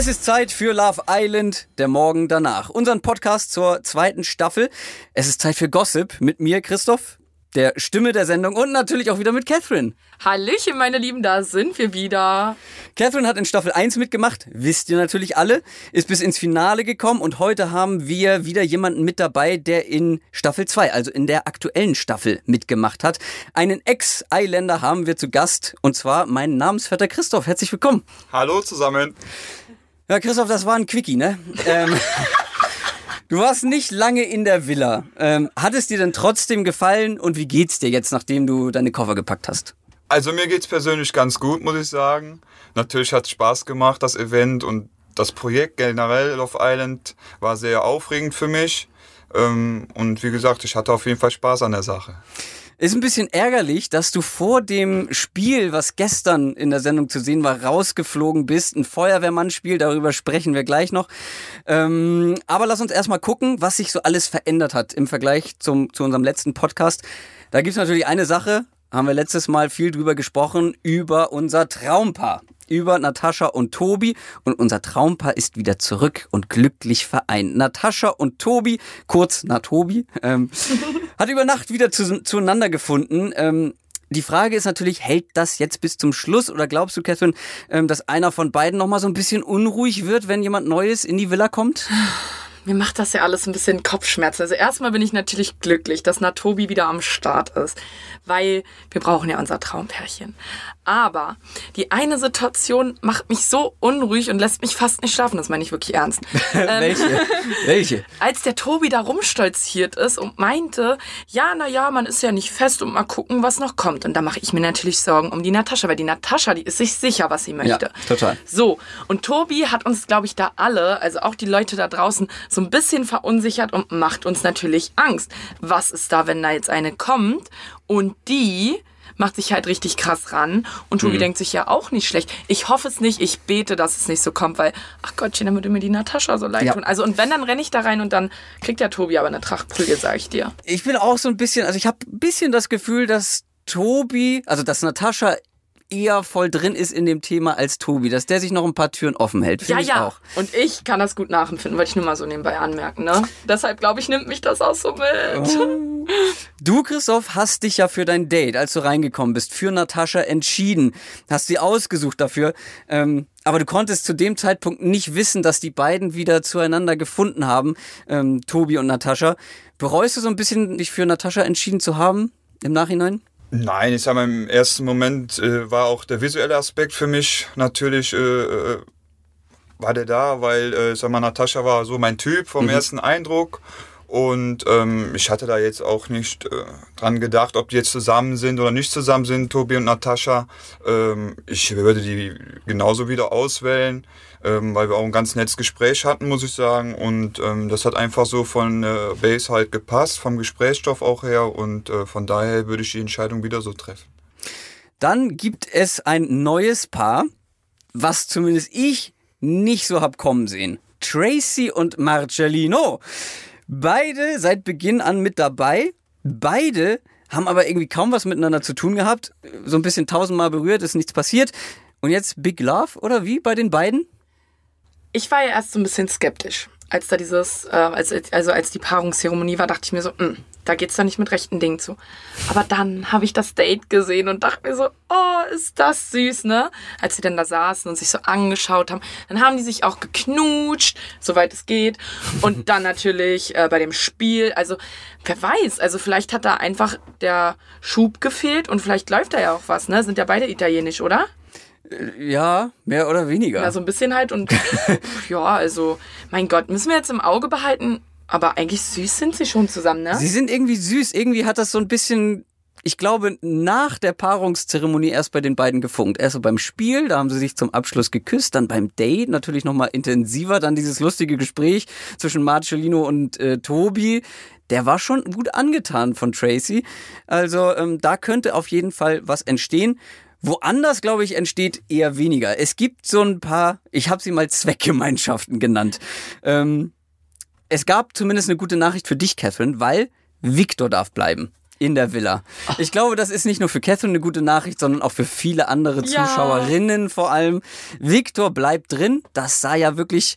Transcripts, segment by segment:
Es ist Zeit für Love Island, der Morgen danach. Unseren Podcast zur zweiten Staffel. Es ist Zeit für Gossip mit mir, Christoph, der Stimme der Sendung und natürlich auch wieder mit Catherine. Hallöchen, meine Lieben, da sind wir wieder. Catherine hat in Staffel 1 mitgemacht, wisst ihr natürlich alle, ist bis ins Finale gekommen und heute haben wir wieder jemanden mit dabei, der in Staffel 2, also in der aktuellen Staffel mitgemacht hat. Einen Ex-Eiländer haben wir zu Gast und zwar meinen Namensvetter Christoph. Herzlich willkommen. Hallo zusammen. Ja, Christoph, das war ein Quickie, ne? ähm, Du warst nicht lange in der Villa. Ähm, hat es dir denn trotzdem gefallen und wie geht's dir jetzt, nachdem du deine Koffer gepackt hast? Also mir geht's persönlich ganz gut, muss ich sagen. Natürlich hat es Spaß gemacht, das Event und das Projekt generell Love Island war sehr aufregend für mich. Ähm, und wie gesagt, ich hatte auf jeden Fall Spaß an der Sache. Ist ein bisschen ärgerlich, dass du vor dem Spiel, was gestern in der Sendung zu sehen war, rausgeflogen bist. Ein Feuerwehrmann-Spiel, darüber sprechen wir gleich noch. Ähm, aber lass uns erstmal gucken, was sich so alles verändert hat im Vergleich zum, zu unserem letzten Podcast. Da gibt's natürlich eine Sache, haben wir letztes Mal viel drüber gesprochen, über unser Traumpaar über Natascha und Tobi und unser Traumpaar ist wieder zurück und glücklich vereint. Natascha und Tobi, kurz Natobi, ähm, hat über Nacht wieder zu, zueinander gefunden. Ähm, die Frage ist natürlich, hält das jetzt bis zum Schluss oder glaubst du, Catherine, ähm, dass einer von beiden nochmal so ein bisschen unruhig wird, wenn jemand Neues in die Villa kommt? mir macht das ja alles ein bisschen Kopfschmerzen. Also erstmal bin ich natürlich glücklich, dass Natobi wieder am Start ist, weil wir brauchen ja unser Traumpärchen. Aber die eine Situation macht mich so unruhig und lässt mich fast nicht schlafen. Das meine ich wirklich ernst. Ähm, Welche? Welche? Als der Tobi da rumstolziert ist und meinte, ja, na ja, man ist ja nicht fest und mal gucken, was noch kommt. Und da mache ich mir natürlich Sorgen um die Natascha, weil die Natascha, die ist sich sicher, was sie möchte. Ja, total. So, und Tobi hat uns, glaube ich, da alle, also auch die Leute da draußen, so ein bisschen verunsichert und macht uns natürlich Angst. Was ist da, wenn da jetzt eine kommt und die macht sich halt richtig krass ran. Und Tobi mhm. denkt sich ja auch nicht schlecht. Ich hoffe es nicht, ich bete, dass es nicht so kommt, weil, ach Gottchen, dann würde mir die Natascha so leid ja. tun. Also, und wenn, dann renne ich da rein und dann kriegt der Tobi aber eine Trachtprügel, sag ich dir. Ich bin auch so ein bisschen, also ich habe ein bisschen das Gefühl, dass Tobi, also dass Natascha eher voll drin ist in dem Thema als Tobi, dass der sich noch ein paar Türen offen hält. Ja, ja. Auch. Und ich kann das gut nachempfinden, wollte ich nur mal so nebenbei anmerken. Ne? Deshalb glaube ich, nimmt mich das auch so mit. Oh. Du, Christoph, hast dich ja für dein Date, als du reingekommen bist, für Natascha entschieden. Hast sie ausgesucht dafür. Ähm, aber du konntest zu dem Zeitpunkt nicht wissen, dass die beiden wieder zueinander gefunden haben, ähm, Tobi und Natascha. Bereust du so ein bisschen, dich für Natascha entschieden zu haben im Nachhinein? Nein, ich sag mal, im ersten Moment äh, war auch der visuelle Aspekt für mich natürlich, äh, äh, war der da, weil, äh, sag mal, Natascha war so mein Typ vom mhm. ersten Eindruck. Und ähm, ich hatte da jetzt auch nicht äh, dran gedacht, ob die jetzt zusammen sind oder nicht zusammen sind, Tobi und Natascha. Ähm, ich würde die genauso wieder auswählen ähm, weil wir auch ein ganz nettes Gespräch hatten, muss ich sagen. Und ähm, das hat einfach so von äh, Base halt gepasst, vom Gesprächsstoff auch her. Und äh, von daher würde ich die Entscheidung wieder so treffen. Dann gibt es ein neues Paar, was zumindest ich nicht so hab kommen sehen. Tracy und Marcellino. Beide seit Beginn an mit dabei. Beide haben aber irgendwie kaum was miteinander zu tun gehabt. So ein bisschen tausendmal berührt, ist nichts passiert. Und jetzt Big Love, oder wie bei den beiden? Ich war ja erst so ein bisschen skeptisch. Als da dieses, äh, als, also als die Paarungszeremonie war, dachte ich mir so, mh, hm, da geht's da nicht mit rechten Dingen zu. Aber dann habe ich das Date gesehen und dachte mir so, oh, ist das süß, ne? Als sie dann da saßen und sich so angeschaut haben, dann haben die sich auch geknutscht, soweit es geht. Und dann natürlich äh, bei dem Spiel, also wer weiß, also vielleicht hat da einfach der Schub gefehlt und vielleicht läuft da ja auch was, ne? Sind ja beide italienisch, oder? Ja, mehr oder weniger. Ja, so ein bisschen halt und ja, also, mein Gott, müssen wir jetzt im Auge behalten, aber eigentlich süß sind sie schon zusammen, ne? Sie sind irgendwie süß. Irgendwie hat das so ein bisschen, ich glaube, nach der Paarungszeremonie erst bei den beiden gefunkt. Erst so beim Spiel, da haben sie sich zum Abschluss geküsst, dann beim Date natürlich nochmal intensiver, dann dieses lustige Gespräch zwischen Marcellino und äh, Tobi. Der war schon gut angetan von Tracy. Also ähm, da könnte auf jeden Fall was entstehen. Woanders, glaube ich, entsteht eher weniger. Es gibt so ein paar, ich habe sie mal Zweckgemeinschaften genannt. Ähm, es gab zumindest eine gute Nachricht für dich, Catherine, weil Victor darf bleiben. in der Villa. Ich glaube, das ist nicht nur für Catherine eine gute Nachricht, sondern auch für viele andere Ja. Zuschauerinnen vor allem. Victor bleibt drin. Das sah ja wirklich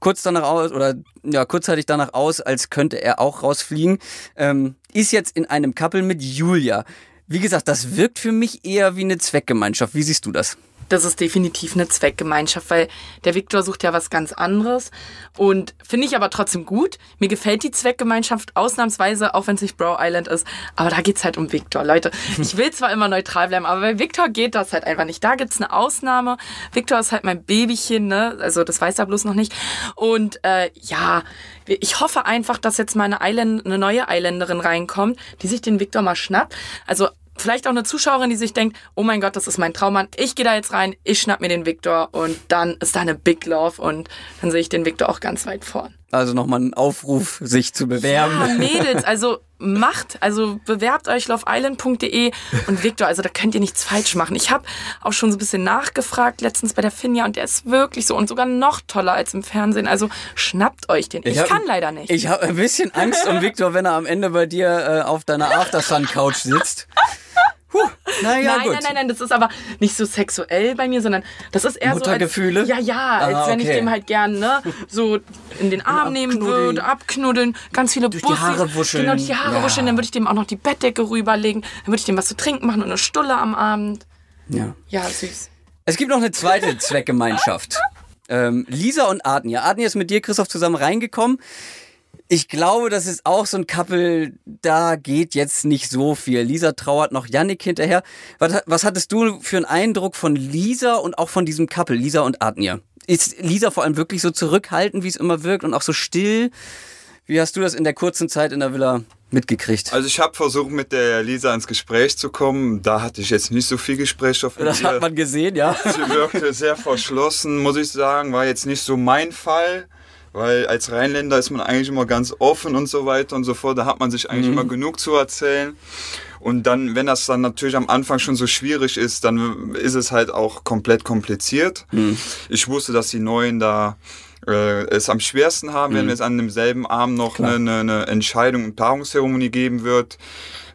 kurz danach aus oder ja kurzzeitig danach aus, als könnte er auch rausfliegen. Ähm, ist jetzt in einem Couple mit Julia. Wie gesagt, das wirkt für mich eher wie eine Zweckgemeinschaft. Wie siehst du das? Das ist definitiv eine Zweckgemeinschaft, weil der Viktor sucht ja was ganz anderes. Und finde ich aber trotzdem gut. Mir gefällt die Zweckgemeinschaft ausnahmsweise, auch wenn es nicht Bro Island ist. Aber da geht's halt um Viktor. Leute, ich will zwar immer neutral bleiben, aber bei Viktor geht das halt einfach nicht. Da gibt's eine Ausnahme. Viktor ist halt mein Babychen, ne? Also das weiß er bloß noch nicht. Und äh, ja, ich hoffe einfach, dass jetzt mal eine, Island, eine neue Isländerin reinkommt, die sich den Viktor mal schnappt. Also vielleicht auch eine Zuschauerin, die sich denkt, oh mein Gott, das ist mein Traummann, ich gehe da jetzt rein, ich schnapp mir den Viktor und dann ist da eine Big Love und dann sehe ich den Viktor auch ganz weit vorn. Also nochmal ein Aufruf, sich zu bewerben. Ja, Mädels, also macht, also bewerbt euch loveisland.de und Viktor, also da könnt ihr nichts falsch machen. Ich habe auch schon so ein bisschen nachgefragt letztens bei der Finja und der ist wirklich so und sogar noch toller als im Fernsehen. Also schnappt euch den. Ich, hab- kann leider nicht. Ich habe ein bisschen Angst um Victor, wenn er am Ende bei dir äh, auf deiner Aftersun-Couch sitzt. Puh, naja, nein, gut. nein, nein, nein, das ist aber nicht so sexuell bei mir, sondern das ist eher Muttergefühle? so als, ja, ja, als Ah, wenn ich okay. dem halt gern ne, so in den Arm nehmen würde, abknuddeln, ganz viele Durch die Bussis, Haare wuscheln. Genau, durch die Haare Ja. wuscheln, dann würde ich dem auch noch die Bettdecke rüberlegen, dann würde ich dem was zu trinken machen und eine Stulle am Abend. Ja. Ja, süß. Es gibt noch eine zweite Zweckgemeinschaft. Ähm, Lisa und Adnia. Adnia ist mit dir, Christoph, zusammen reingekommen. Ich glaube, das ist auch so ein Couple, da geht jetzt nicht so viel. Lisa trauert noch Yannick hinterher. Was, was hattest du für einen Eindruck von Lisa und auch von diesem Couple, Lisa und Adnia? Ist Lisa vor allem wirklich so zurückhaltend, wie es immer wirkt und auch so still? Wie hast du das in der kurzen Zeit in der Villa mitgekriegt? Also ich habe versucht, mit der Lisa ins Gespräch zu kommen. Da hatte ich jetzt nicht so viel Gesprächsstoff. mit das hat man gesehen, ja. Sie wirkte sehr verschlossen, muss ich sagen. War jetzt nicht so mein Fall. Weil als Rheinländer ist man eigentlich immer ganz offen und so weiter und so fort. Da hat man sich eigentlich immer genug zu erzählen. Und dann, wenn das dann natürlich am Anfang schon so schwierig ist, dann ist es halt auch komplett kompliziert. Ich wusste, dass die Neuen da äh, es am schwersten haben, wenn es an demselben Abend noch eine, eine, eine Entscheidung und Paarungszeremonie geben wird.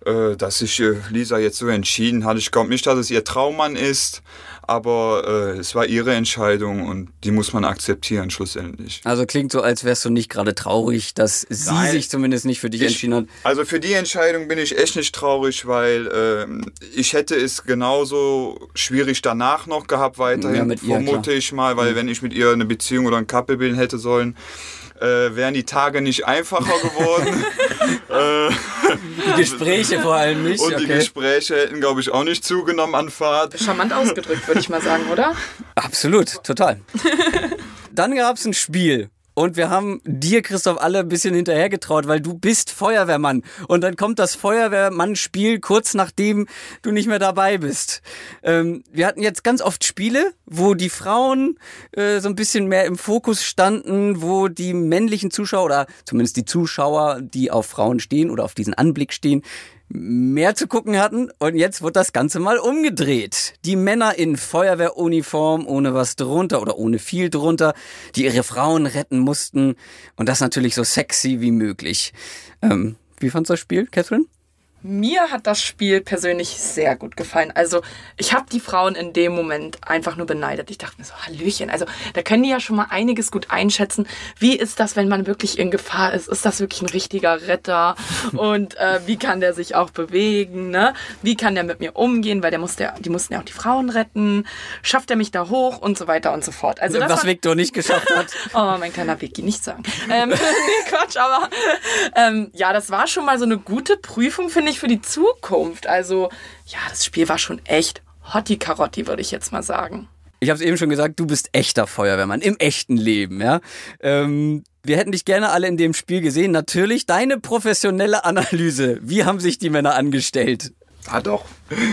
Äh, dass sich äh, Lisa jetzt so entschieden hat. Ich glaube nicht, dass es ihr Traummann ist, aber äh, es war ihre Entscheidung und die muss man akzeptieren schlussendlich. Also klingt so, als wärst du nicht gerade traurig, dass sie Nein. sich zumindest nicht für dich Ich- entschieden hat. Also für die Entscheidung bin ich echt nicht traurig, weil ähm, ich hätte es genauso schwierig danach noch gehabt weiterhin, Ja, mit ihr, vermute. Mhm. ich mal, weil wenn ich mit ihr eine Beziehung oder ein Couple bilden hätte sollen, äh, wären die Tage nicht einfacher geworden. Die Gespräche vor allem nicht. und die okay. Gespräche hätten, glaube ich, auch nicht zugenommen an Fahrt. Charmant ausgedrückt, würde ich mal sagen, oder? Absolut, total. Dann gab es ein Spiel. Und wir haben dir, Christoph, alle ein bisschen hinterhergetraut, weil du bist Feuerwehrmann. Und dann kommt das Feuerwehrmann-Spiel kurz nachdem du nicht mehr dabei bist. Ähm, wir hatten jetzt ganz oft Spiele, wo die Frauen äh, so ein bisschen mehr im Fokus standen, wo die männlichen Zuschauer oder zumindest die Zuschauer, die auf Frauen stehen oder auf diesen Anblick stehen, mehr zu gucken hatten. Und jetzt wird das Ganze mal umgedreht. Die Männer in Feuerwehruniform, ohne was drunter oder ohne viel drunter, die ihre Frauen retten mussten. Und das natürlich so sexy wie möglich. Ähm, wie fandst du das Spiel, Catherine? Mir hat das Spiel persönlich sehr gut gefallen. Also ich habe die Frauen in dem Moment einfach nur beneidet. Ich dachte mir so, Hallöchen. Also da können die ja schon mal einiges gut einschätzen. Wie ist das, wenn man wirklich in Gefahr ist? Ist das wirklich ein richtiger Retter? Und äh, wie kann der sich auch bewegen? Ne? Wie kann der mit mir umgehen? Weil der musste, ja- die mussten ja auch die Frauen retten. Schafft er mich da hoch? Und so weiter und so fort. Also das was hat, Victor nicht geschafft hat. Oh, mein kleiner Vicky, nicht sagen. Ähm, nee, Quatsch, aber ähm, ja, das war schon mal so eine gute Prüfung, finde ich, für die Zukunft. Also, ja, das Spiel war schon echt Hotti Karotti, würde ich jetzt mal sagen. Ich habe es eben schon gesagt, du bist echter Feuerwehrmann im echten Leben, ja. Ähm, wir hätten dich gerne alle in dem Spiel gesehen. Natürlich deine professionelle Analyse. Wie haben sich die Männer angestellt? Ah doch.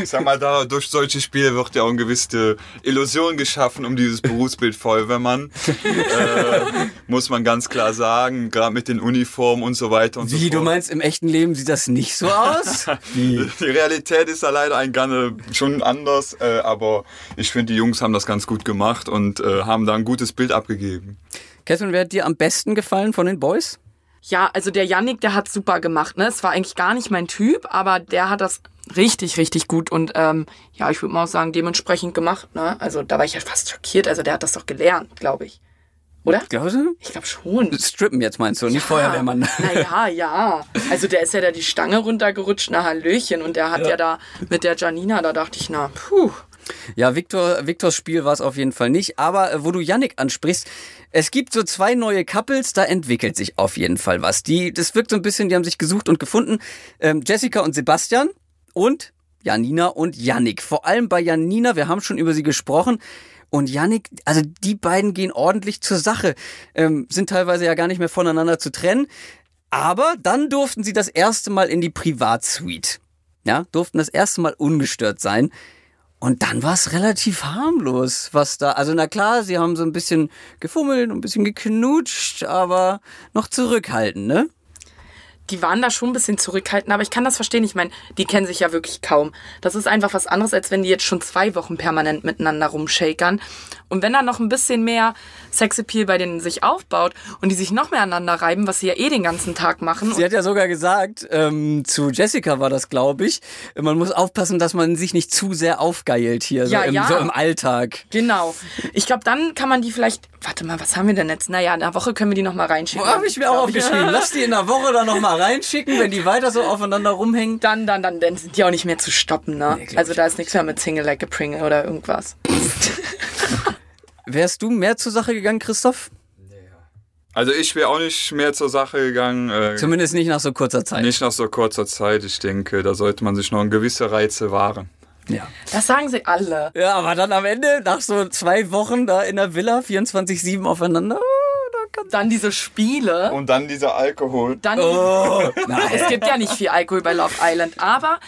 Ich sag mal, da, durch solche Spiele wird ja auch eine gewisse Illusion geschaffen um dieses Berufsbild Feuerwehrmann. äh, muss man ganz klar sagen, gerade mit den Uniformen und so weiter und so Wie, fort. du meinst, im echten Leben sieht das nicht so aus? Wie? Die Realität ist da leider ein Ganne schon anders, äh, aber ich finde, die Jungs haben das ganz gut gemacht und äh, haben da ein gutes Bild abgegeben. Catherine, wer hat dir am besten gefallen von den Boys? Ja, also der Yannick, der hat super gemacht. Ne? Es war eigentlich gar nicht mein Typ, aber der hat das richtig, richtig gut und ähm, ja, ich würde mal auch sagen, dementsprechend gemacht. Ne? Also da war ich ja fast schockiert. Also der hat das doch gelernt, glaube ich. Oder? Glaubst du? Ich glaube schon. Strippen jetzt meinst du, nicht Feuerwehrmann. Naja, ja. Also der ist ja da die Stange runtergerutscht, na Hallöchen. Und der hat ja, da mit der Janina, da dachte ich, na, puh. Ja, Victor, Victors Spiel war es auf jeden Fall nicht. Aber äh, wo du Yannick ansprichst, es gibt so zwei neue Couples, da entwickelt sich auf jeden Fall was. Die, das wirkt so ein bisschen, die haben sich gesucht und gefunden. Ähm, Jessica und Sebastian und Janina und Yannick. Vor allem bei Janina, wir haben schon über sie gesprochen. Und Yannick, also die beiden gehen ordentlich zur Sache, ähm, sind teilweise ja gar nicht mehr voneinander zu trennen. Aber dann durften sie das erste Mal in die Privatsuite. Ja, durften das erste Mal ungestört sein. Und dann war es relativ harmlos, was da. Also na klar, sie haben so ein bisschen gefummelt, ein bisschen geknutscht, aber noch zurückhaltend, ne? Die waren da schon ein bisschen zurückhaltend, aber ich kann das verstehen. Ich meine, die kennen sich ja wirklich kaum. Das ist einfach was anderes, als wenn die jetzt schon zwei Wochen permanent miteinander rumshakern. Und wenn da noch ein bisschen mehr Sexappeal bei denen sich aufbaut und die sich noch mehr aneinander reiben, was sie ja eh den ganzen Tag machen. Sie hat ja sogar gesagt, ähm, zu Jessica war das, glaube ich, man muss aufpassen, dass man sich nicht zu sehr aufgeilt hier, Ja, so, im, ja. so im Alltag. Genau. Ich glaube, dann kann man die vielleicht. Warte mal, was haben wir denn jetzt? Naja, in einer Woche können wir die noch mal reinschicken. Wo habe ich mir auch aufgeschrieben? Lass die in der Woche dann noch mal reinschicken, wenn die weiter so aufeinander rumhängen. Dann, dann, dann, dann sind die auch nicht mehr zu stoppen, ne? Nee, also da ist nichts mehr mit Single Like a Pringle oder irgendwas. Wärst du mehr zur Sache gegangen, Christoph? Also ich wäre auch nicht mehr zur Sache gegangen. Äh, Zumindest nicht nach so kurzer Zeit. nicht nach so kurzer Zeit. Ich denke, da sollte man sich noch ein gewisse Reize wahren. Ja. Das sagen sie alle. ja, aber dann am Ende, nach so zwei Wochen da in der Villa, 24-7 aufeinander, oh, Dann diese Spiele. Und dann dieser Alkohol. Dann, Oh, es gibt ja nicht viel Alkohol bei Love Island, aber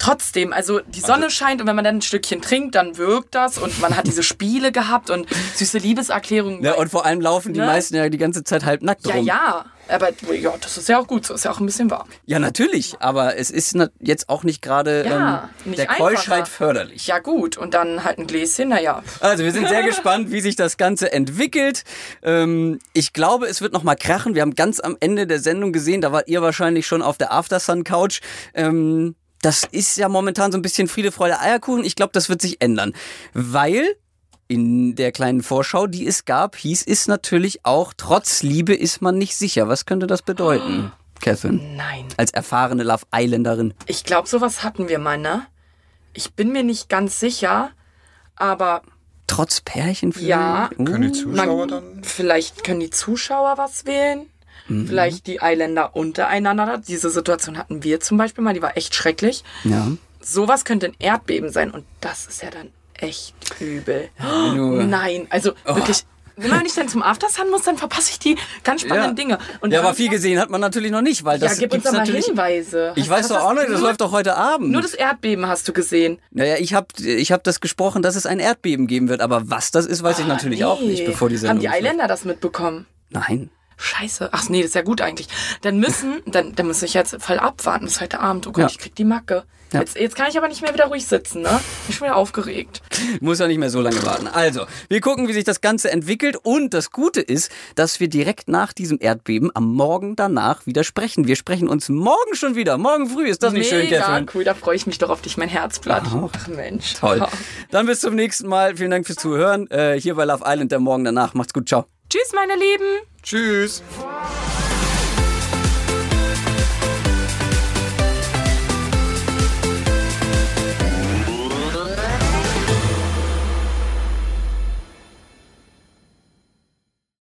trotzdem, also die Sonne scheint und wenn man dann ein Stückchen trinkt, dann wirkt das und man hat diese Spiele gehabt und süße Liebeserklärungen. Ja, und vor allem laufen die Ne? meisten ja die ganze Zeit halb nackt ja, rum. ja, aber ja, das ist ja auch gut so, ist ja auch ein bisschen warm. Ja, natürlich, aber es ist jetzt auch nicht gerade Ja, ähm, der. Keuschheit förderlich. Ja gut, und dann halt ein Gläschen, naja. Also wir sind sehr gespannt, wie sich das Ganze entwickelt. Ähm, ich glaube, es wird noch mal krachen. Wir haben ganz am Ende der Sendung gesehen, da wart ihr wahrscheinlich schon auf der Aftersun Couch. Ähm, das ist ja momentan so ein bisschen Friede, Freude, Eierkuchen. Ich glaube, das wird sich ändern, weil in der kleinen Vorschau, die es gab, hieß es natürlich auch, trotz Liebe ist man nicht sicher. Was könnte das bedeuten, Catherine? Nein. Als erfahrene Love Islanderin. Ich glaube, sowas hatten wir mal, ne? Ich bin mir nicht ganz sicher, aber Trotz Pärchen Ja. Uh. Können die Zuschauer man, dann? vielleicht können die Zuschauer was wählen. Mhm. Vielleicht die Eiländer untereinander. Diese Situation hatten wir zum Beispiel mal, die war echt schrecklich. Ja. Sowas könnte ein Erdbeben sein und das ist ja dann echt übel. du- Nein, also wirklich. Wenn man nicht dann zum Aftersun muss, dann verpasse ich die ganz spannenden Dinge. Und Ja, aber viel gesehen hat man natürlich noch nicht, weil Ja, das gib uns gibt's doch mal. Hinweise. Ich weiß doch auch nicht, das läuft doch heute Abend. Nur das Erdbeben hast du gesehen. naja, ich habe ich hab das gesprochen, dass es ein Erdbeben geben wird, aber was das ist, weiß ich natürlich auch nicht, bevor die Sendung Haben die. Eiländer das mitbekommen? Nein. Scheiße. Ach nee, das ist ja gut eigentlich. Dann müssen, dann, dann muss ich jetzt voll abwarten bis heute Abend. Oh Gott, Ja. ich krieg die Macke. Ja. Jetzt, jetzt kann ich aber nicht mehr wieder ruhig sitzen, ne? Ich bin schon wieder aufgeregt. Muss ja nicht mehr so lange warten. Also, wir gucken, wie sich das Ganze entwickelt. Und das Gute ist, dass wir direkt nach diesem Erdbeben am Morgen danach wieder sprechen. Wir sprechen uns morgen schon wieder. Morgen früh. Ist das nicht schön, Mega Catherine? cool, da freue ich mich doch auf dich, mein Herzblatt. Ach Mensch. Toll. Dann bis zum nächsten Mal. Vielen Dank fürs Zuhören. Äh, hier bei Love Island der Morgen danach. Macht's gut. Ciao. Tschüss, meine Lieben. Tschüss.